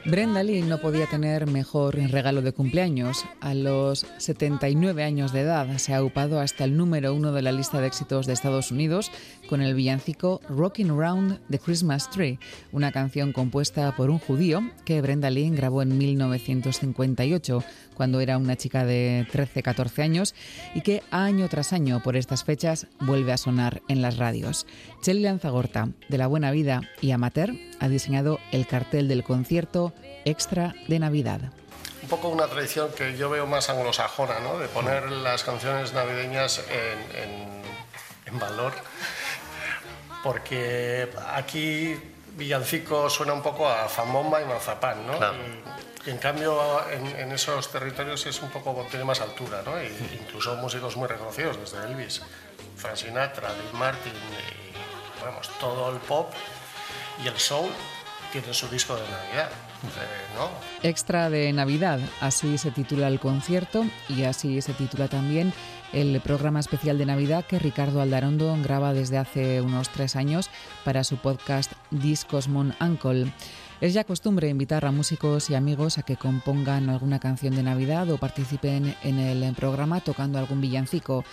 Brenda Lee no podía tener mejor regalo de cumpleaños. A los 79 años de edad se ha upado hasta el número uno de la lista de éxitos de Estados Unidos con el villancico Rocking Around the Christmas Tree, una canción compuesta por un judío que Brenda Lee grabó en 1958 cuando era una chica de 13-14 años y que año tras año por estas fechas vuelve a sonar en las radios. Chelly Lanzagorta, de La Buena Vida y Amateur, ha diseñado el cartel del concierto Extra de Navidad. Un poco una tradición que yo veo más anglosajona, ¿no? de poner las canciones navideñas en, valor, porque aquí villancico suena un poco a zambomba y mazapán, ¿no? Y, en cambio en, esos territorios es un poco, tiene más altura, ¿no? Y, incluso músicos muy reconocidos, desde Elvis, Frank Sinatra, Dean Martin, y, vamos, todo el pop y el soul tiene su disco de Navidad. Eh, Extra de Navidad, así se titula el concierto y así se titula también el programa especial de Navidad que Ricardo Aldarondo graba desde hace unos tres años para su podcast Discos Mon Uncle. Es ya costumbre invitar a músicos y amigos a que compongan alguna canción de Navidad o participen en el programa tocando algún villancico.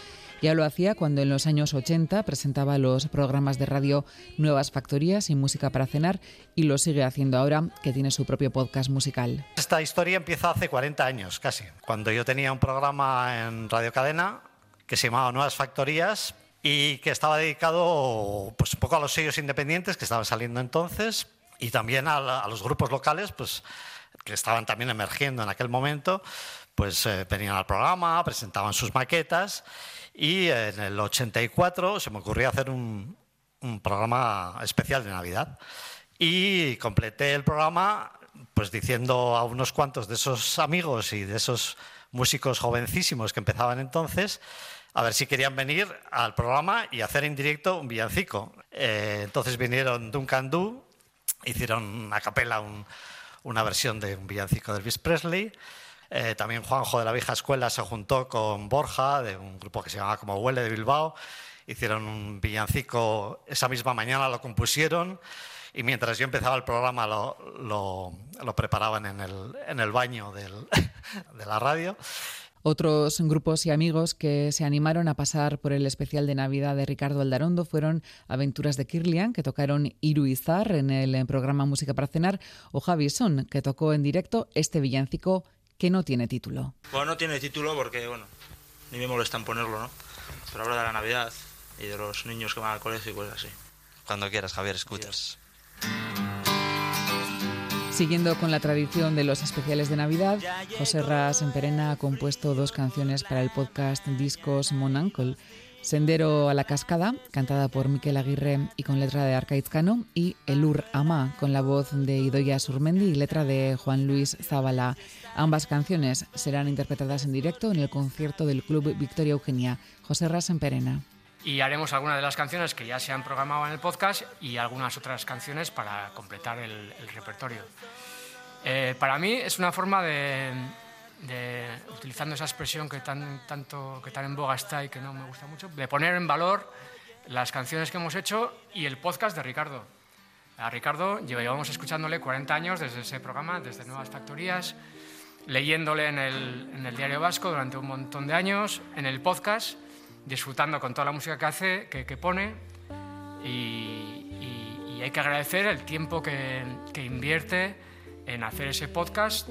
Ya lo hacía cuando en los años 80 presentaba los programas de radio Nuevas Factorías y Música para Cenar y lo sigue haciendo ahora que tiene su propio podcast musical. Esta historia empieza hace 40 años casi, cuando yo tenía un programa en Radio Cadena que se llamaba Nuevas Factorías y que estaba dedicado pues, un poco a los sellos independientes que estaban saliendo entonces y también a, los grupos locales pues, que estaban también emergiendo en aquel momento, pues eh, venían al programa, presentaban sus maquetas y en el 84 se me ocurrió hacer un, programa especial de Navidad. Y completé el programa pues diciendo a unos cuantos de esos amigos y de esos músicos jovencísimos que empezaban entonces, a ver si querían venir al programa y hacer en directo un villancico. Eh, entonces vinieron Duncan Du, hicieron a capela una versión de un villancico de Elvis Presley. Eh, también Juanjo de la vieja escuela se juntó con Borja, de un grupo que se llamaba como Huele de Bilbao. Hicieron un villancico esa misma mañana, lo compusieron y mientras yo empezaba el programa lo, lo, preparaban en el, en el baño de la radio. Otros grupos y amigos que se animaron a pasar por el especial de Navidad de Ricardo Aldarondo fueron Aventuras de Kirlian, que tocaron Iruizar en el programa Música para Cenar, o Javi Son, que tocó en directo este villancico que no tiene título. Bueno, no tiene título porque, bueno, ni me molesta en ponerlo, ¿no? Pero habla de la Navidad y de los niños que van al colegio y cosas así. Cuando quieras, Javier, escuchas. Siguiendo con la tradición de los especiales de Navidad, José Ras en Perena ha compuesto dos canciones para el podcast Discos Mon Uncle. Sendero a la Cascada, cantada por Miquel Aguirre y con letra de Arcaizcano, y Elur Ama, con la voz de Idoya Surmendi y letra de Juan Luis Zabala. Ambas canciones serán interpretadas en directo en el concierto del Club Victoria Eugenia. José Ras en Perena. Y haremos algunas de las canciones que ya se han programado en el podcast y algunas otras canciones para completar el, repertorio. Eh, para mí es una forma de, utilizando esa expresión que tan, tanto, que tan en boga está y que no me gusta mucho, de poner en valor las canciones que hemos hecho y el podcast de Ricardo. A Ricardo llevamos escuchándole 40 años desde ese programa, desde Nuevas Factorías, leyéndole en el, en el Diario Vasco durante un montón de años, en el podcast, disfrutando con toda la música que hace, que, que pone, y, y, hay que agradecer el tiempo que, que invierte en hacer ese podcast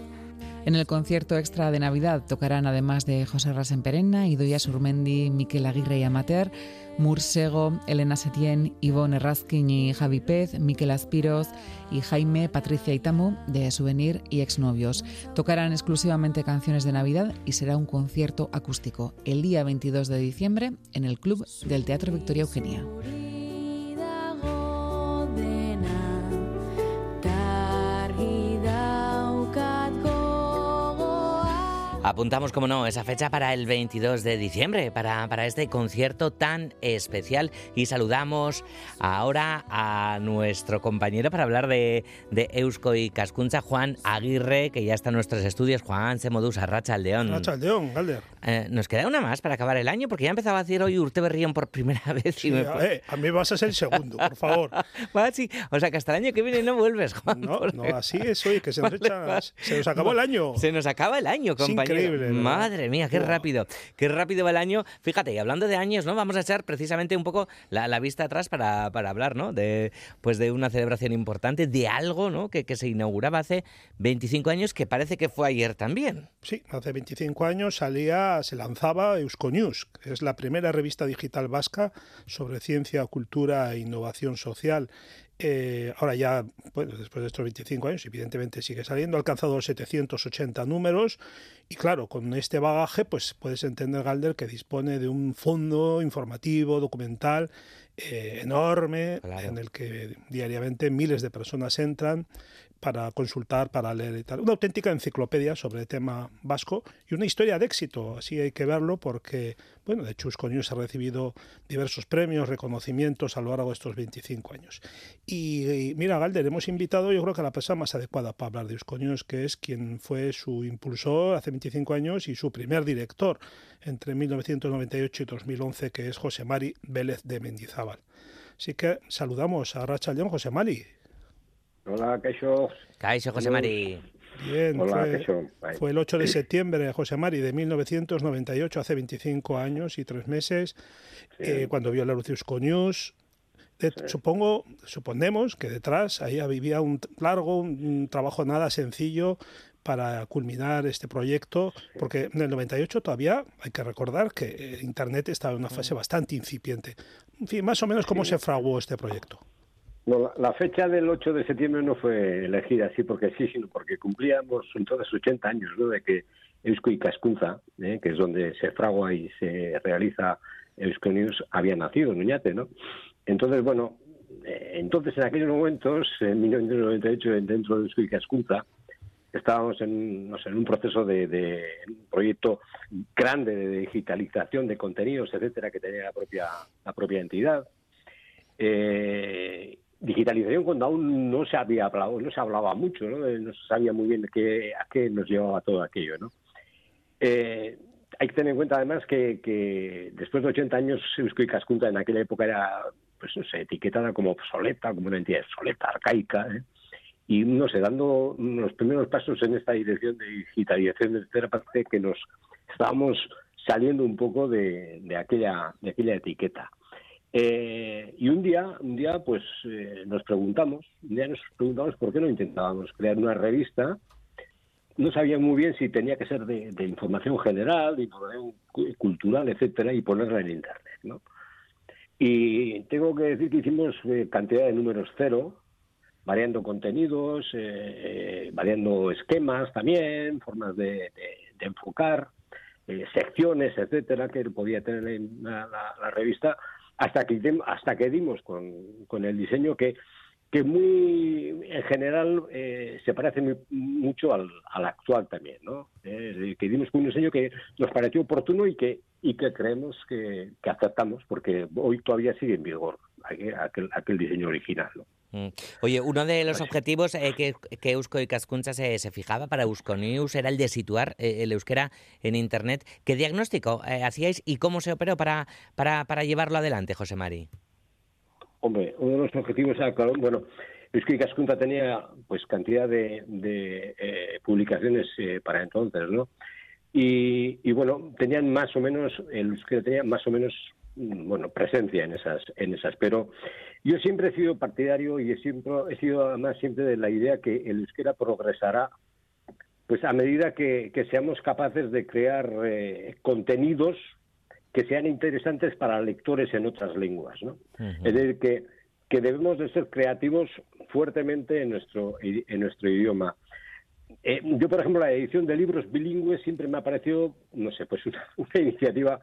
En el concierto extra de Navidad tocarán además de José Rasenperenna, Idoia Surmendi, Miquel Aguirre y Amater, Mursego, Elena Setién, Ivonne Raskin y Javi Pez, Miquel Aspiroz y Jaime, Patricia Itamu de Souvenir y Exnovios. Tocarán exclusivamente canciones de Navidad y será un concierto acústico el día 22 de diciembre en el Club del Teatro Victoria Eugenia. Apuntamos, como no, esa fecha para el 22 de diciembre, para, para este concierto tan especial. Y saludamos ahora a nuestro compañero para hablar de, de Eusko y Cascuncha, Juan Aguirre, que ya está en nuestros estudios. Juan Semodus, Arracha Aldeón. Arracha Aldeón, Galder. Eh, nos queda una más para acabar el año, porque ya empezaba a decir hoy Urte Berrión por primera vez. Sí, me... eh, a mí vas a ser el segundo, por favor. sí. O sea, que hasta el año que viene no vuelves, Juan. No, no, así es hoy, que se nos, vale, echa, se nos acabó el año. Se nos acaba el año, compañero. Increíble, ¿no? Madre mía, qué rápido, qué rápido va el año. Fíjate, y hablando de años, ¿no? Vamos a echar precisamente un poco la, la vista atrás para, para, hablar, ¿no? De, pues de una celebración importante, de algo, ¿no? Que, que, se inauguraba hace 25 años, que parece que fue ayer también. Sí, hace 25 años salía, se lanzaba Euskonews, que es la primera revista digital vasca sobre ciencia, cultura e innovación social. Eh, ahora ya, bueno, después de estos 25 años, evidentemente sigue saliendo, ha alcanzado los 780 números y claro, con este bagaje, pues puedes entender, Galder, que dispone de un fondo informativo, documental eh, enorme, claro. en el que diariamente miles de personas entran para consultar, para leer y tal. Una auténtica enciclopedia sobre el tema vasco y una historia de éxito, así hay que verlo porque, bueno, de hecho News ha recibido diversos premios, reconocimientos a lo largo de estos 25 años. Y, mira, Galder, hemos invitado yo creo que a la persona más adecuada para hablar de News, que es quien fue su impulsor hace 25 años y su primer director entre 1998 y 2011, que es José Mari Vélez de Mendizábal. Así que saludamos a Racha León, José Mari. Hola, Caixo. Caixo, José Mari. Bien, Hola, fue, fue, el 8 de septiembre, José Mari, de 1998, hace 25 años y tres meses, sí. eh, cuando vio la Luciusco News. De, sí. Supongo, suponemos que detrás ahí vivía un largo, un trabajo nada sencillo para culminar este proyecto, porque en el 98 todavía hay que recordar que Internet estaba en una fase bastante incipiente. En fin, más o menos cómo sí. se fraguó este proyecto. No, la, fecha del 8 de septiembre no fue elegida así porque sí, sino porque cumplíamos entonces 80 años ¿no? de que Eusko y Cascunza, ¿eh? que es donde se fragua y se realiza Eusko News, había nacido en Uñate, ¿no? Entonces, bueno, eh, entonces en aquellos momentos, en 1998, dentro de Eusko y Cascunza, estábamos en, no sé, en un proceso de, de, un proyecto grande de digitalización de contenidos, etcétera, que tenía la propia, la propia entidad. Eh, digitalización cuando aún no se había hablado, no se hablaba mucho, ¿no? no se sabía muy bien a qué nos llevaba todo aquello, ¿no? Eh, hay que tener en cuenta además que, después de 80 años Eusko Cascunta en aquella época era, pues no sé, etiquetada como obsoleta, como una entidad obsoleta, arcaica, ¿eh? y no sé, dando los primeros pasos en esta dirección de digitalización, etcétera, parece que nos estábamos saliendo un poco de aquella etiqueta. Eh, y un día, un día, pues eh, nos preguntamos, un día nos preguntamos por qué no intentábamos crear una revista. No sabía muy bien si tenía que ser de, información general, de información cultural, etcétera, y ponerla en internet, ¿no? Y tengo que decir que hicimos eh, cantidad de números cero, variando contenidos, eh, variando esquemas también, formas de, de, de enfocar, eh, secciones, etcétera, que podía tener en la, la, la revista hasta que hasta que dimos con, con el diseño que que muy en general eh, se parece muy, mucho al, al, actual también, ¿no? Eh, que dimos con un diseño que nos pareció oportuno y que y que creemos que, que aceptamos porque hoy todavía sigue en vigor aquel, aquel diseño original, ¿no? Oye, uno de los objetivos eh, que, que, Eusko y Cascuncha se, se, fijaba para Euskonews era el de situar eh, el euskera en Internet. ¿Qué diagnóstico eh, hacíais y cómo se operó para, para, para llevarlo adelante, José Mari? Hombre, uno de los objetivos era, claro, bueno, Eusko y Cascunta tenía pues cantidad de, de eh, publicaciones eh, para entonces, ¿no? Y, y, bueno, tenían más o menos, el euskera tenía más o menos bueno, presencia en esas, en esas. Pero yo siempre he sido partidario y he, siempre, he sido además siempre de la idea que el euskera progresará pues a medida que, que seamos capaces de crear eh, contenidos que sean interesantes para lectores en otras lenguas, ¿no? Es decir, que, que debemos de ser creativos fuertemente en nuestro, en nuestro idioma. Eh, yo, por ejemplo, la edición de libros bilingües siempre me ha parecido, no sé, pues una, una iniciativa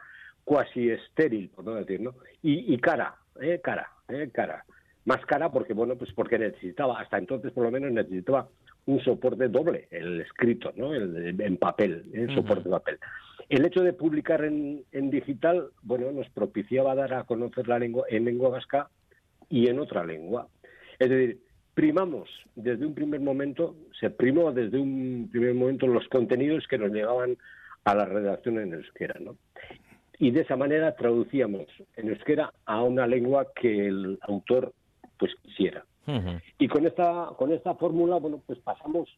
cuasi estéril, por no decir, ¿no? Y, y cara, eh, cara, eh, cara. Más cara porque, bueno, pues porque necesitaba, hasta entonces por lo menos necesitaba un soporte doble, el escrito, ¿no? El, en papel, el soporte de papel. El hecho de publicar en, en, digital, bueno, nos propiciaba dar a conocer la lengua en lengua vasca y en otra lengua. Es decir, primamos desde un primer momento, se primó desde un primer momento los contenidos que nos llegaban a la redacción en euskera, ¿no? Y de esa manera traducíamos en euskera a una lengua que el autor pues quisiera. Uh -huh. Y con esta, con esta fórmula, bueno, pues pasamos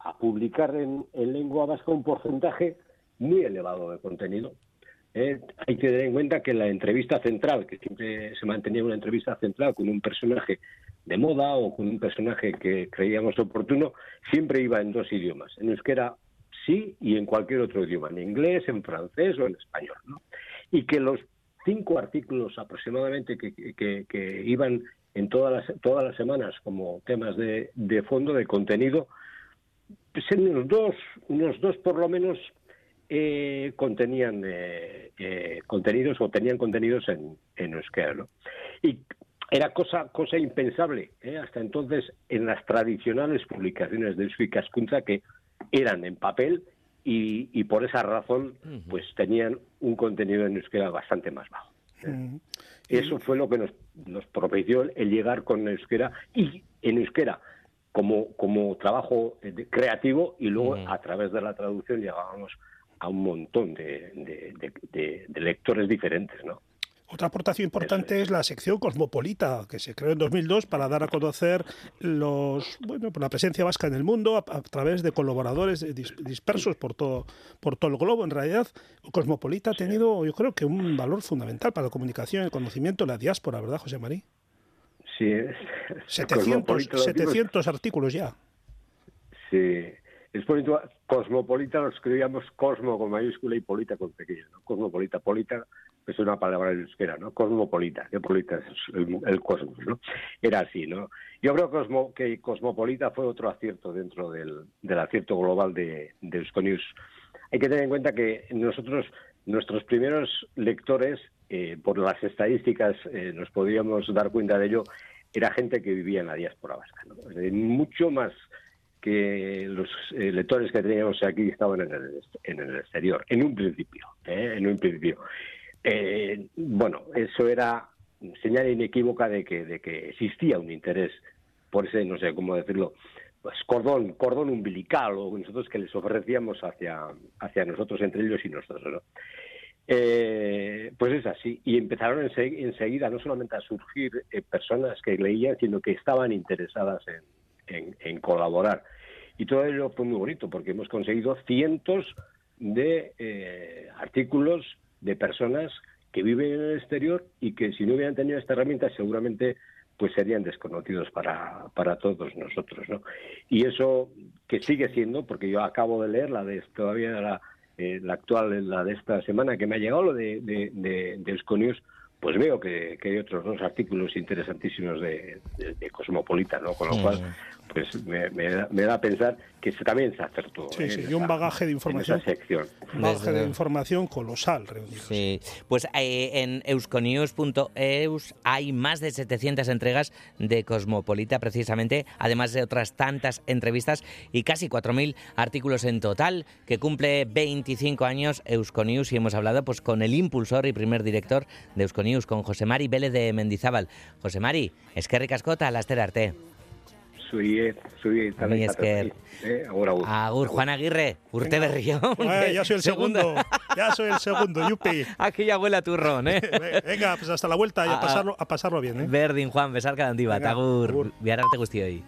a publicar en, en, lengua vasca un porcentaje muy elevado de contenido. Eh, hay que tener en cuenta que la entrevista central, que siempre se mantenía una entrevista central con un personaje de moda o con un personaje que creíamos oportuno, siempre iba en dos idiomas, en euskera sí y en cualquier otro idioma, en inglés, en francés o en español. ¿no? Y que los cinco artículos aproximadamente que, iban en todas las, todas las semanas como temas de, de fondo, de contenido, pues en unos dos, unos dos por lo menos eh, contenían eh, eh, contenidos o tenían contenidos en, en euskera. Y era cosa cosa impensable hasta entonces en las tradicionales publicaciones de Euskadi Cascunza que eran en papel y, y, por esa razón pues tenían un contenido en euskera bastante más bajo. ¿eh? Eso fue lo que nos, nos propició el llegar con euskera y en euskera como, como trabajo creativo y luego a través de la traducción llegábamos a un montón de, de, de, de lectores diferentes, ¿no? Otra aportación importante es. la sección cosmopolita, que se creó en 2002 para dar a conocer los, bueno, la presencia vasca en el mundo a, a través de colaboradores dispersos por todo, por todo el globo. En realidad, Cosmopolita ha tenido, yo creo que un valor fundamental para la comunicación, el conocimiento la diáspora, ¿verdad, José María? Sí, es. 700, 700 artículos ya. Sí, es cosmopolita lo escribíamos cosmo con mayúscula y polita con pequeña, ¿no? Cosmopolita, polita es una palabra en euskera, ¿no? Cosmopolita, que polita es el, el, cosmos, ¿no? Era así, ¿no? Yo creo cosmo, que cosmopolita fue otro acierto dentro del, del acierto global de, de Euskonius. Hay que tener en cuenta que nosotros, nuestros primeros lectores, eh, por las estadísticas eh, nos podíamos dar cuenta de ello, era gente que vivía en la diáspora vasca, ¿no? Es decir, mucho más que los eh, lectores que teníamos aquí estaban en el, en el exterior, en un principio, ¿eh? en un principio. Eh, bueno, eso era señal inequívoca de que, de que existía un interés por ese, no sé cómo decirlo, pues cordón, cordón umbilical o nosotros que les ofrecíamos hacia, hacia nosotros, entre ellos y nosotros, ¿no? Eh, pues es así. Y empezaron enseguida no solamente a surgir eh, personas que leían, sino que estaban interesadas en, en, colaborar. Y todo ello fue muy bonito porque hemos conseguido cientos de eh, artículos de personas que viven en el exterior y que si no hubieran tenido esta herramienta seguramente pues serían desconocidos para, para todos nosotros, ¿no? Y eso que sigue siendo, porque yo acabo de leer la de todavía la, eh, la actual, la de esta semana que me ha llegado, lo de, de, de, pues veo que, que, hay otros dos artículos interesantísimos de, de, de Cosmopolita, ¿no? Con lo sí. cual, pues me, me, da, me, da, a pensar que se, también se acertó. Sí, ¿eh? sí, y un bagaje de información. En esa sección. Un bagaje de información colosal reunido. Sí, pues eh, en euskonews.eus hay más de 700 entregas de Cosmopolita, precisamente, además de otras tantas entrevistas y casi 4.000 artículos en total, que cumple 25 años Euskonews y hemos hablado pues con el impulsor y primer director de Euskonews, con José Mari Vélez de Mendizábal. José Mari, es que ricascota, laster arte. Zuiet, zuiet, Mi esker. Eh, agur, agur. Agur, Juan Aguirre, urte berrión. Eh, ya soy el segundo, ya soy el segundo, yupi. Aquí ya huele a turrón, ¿eh? Venga, pues hasta la vuelta y a, pasarlo, a pasarlo bien, ¿eh? Berdin, Juan, besar cada andiba, agur, agur. biararte guztioi.